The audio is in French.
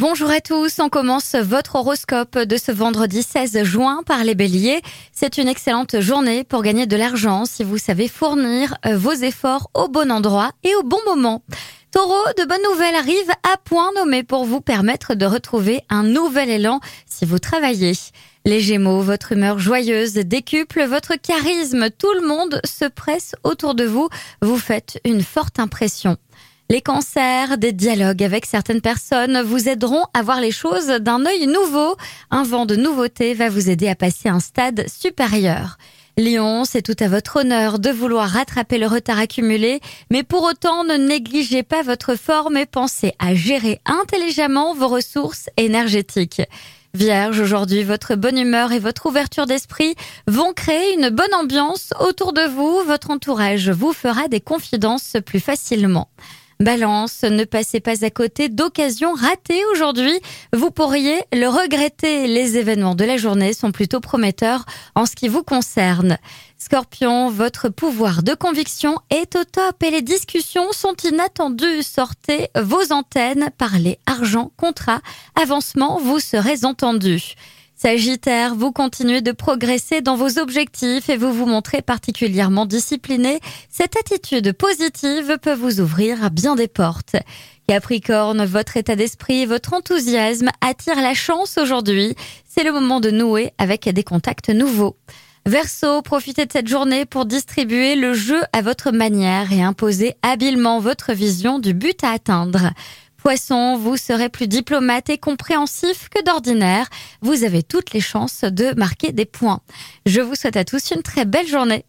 Bonjour à tous, on commence votre horoscope de ce vendredi 16 juin par les béliers. C'est une excellente journée pour gagner de l'argent si vous savez fournir euh, vos efforts au bon endroit et au bon moment. Taureau, de bonnes nouvelles arrivent à point nommé pour vous permettre de retrouver un nouvel élan si vous travaillez. Les Gémeaux, votre humeur joyeuse décuple votre charisme. Tout le monde se presse autour de vous. Vous faites une forte impression. Les cancers, des dialogues avec certaines personnes vous aideront à voir les choses d'un œil nouveau. Un vent de nouveauté va vous aider à passer un stade supérieur. Lion, c'est tout à votre honneur de vouloir rattraper le retard accumulé, mais pour autant ne négligez pas votre forme et pensez à gérer intelligemment vos ressources énergétiques. Vierge, aujourd'hui, votre bonne humeur et votre ouverture d'esprit vont créer une bonne ambiance autour de vous. Votre entourage vous fera des confidences plus facilement. Balance, ne passez pas à côté d'occasions ratées aujourd'hui. Vous pourriez le regretter. Les événements de la journée sont plutôt prometteurs en ce qui vous concerne. Scorpion, votre pouvoir de conviction est au top et les discussions sont inattendues. Sortez vos antennes, parlez argent, contrat, avancement, vous serez entendu. Sagittaire, vous continuez de progresser dans vos objectifs et vous vous montrez particulièrement discipliné. Cette attitude positive peut vous ouvrir bien des portes. Capricorne, votre état d'esprit, votre enthousiasme attire la chance aujourd'hui. C'est le moment de nouer avec des contacts nouveaux. Verseau, profitez de cette journée pour distribuer le jeu à votre manière et imposer habilement votre vision du but à atteindre. Poisson, vous serez plus diplomate et compréhensif que d'ordinaire. Vous avez toutes les chances de marquer des points. Je vous souhaite à tous une très belle journée.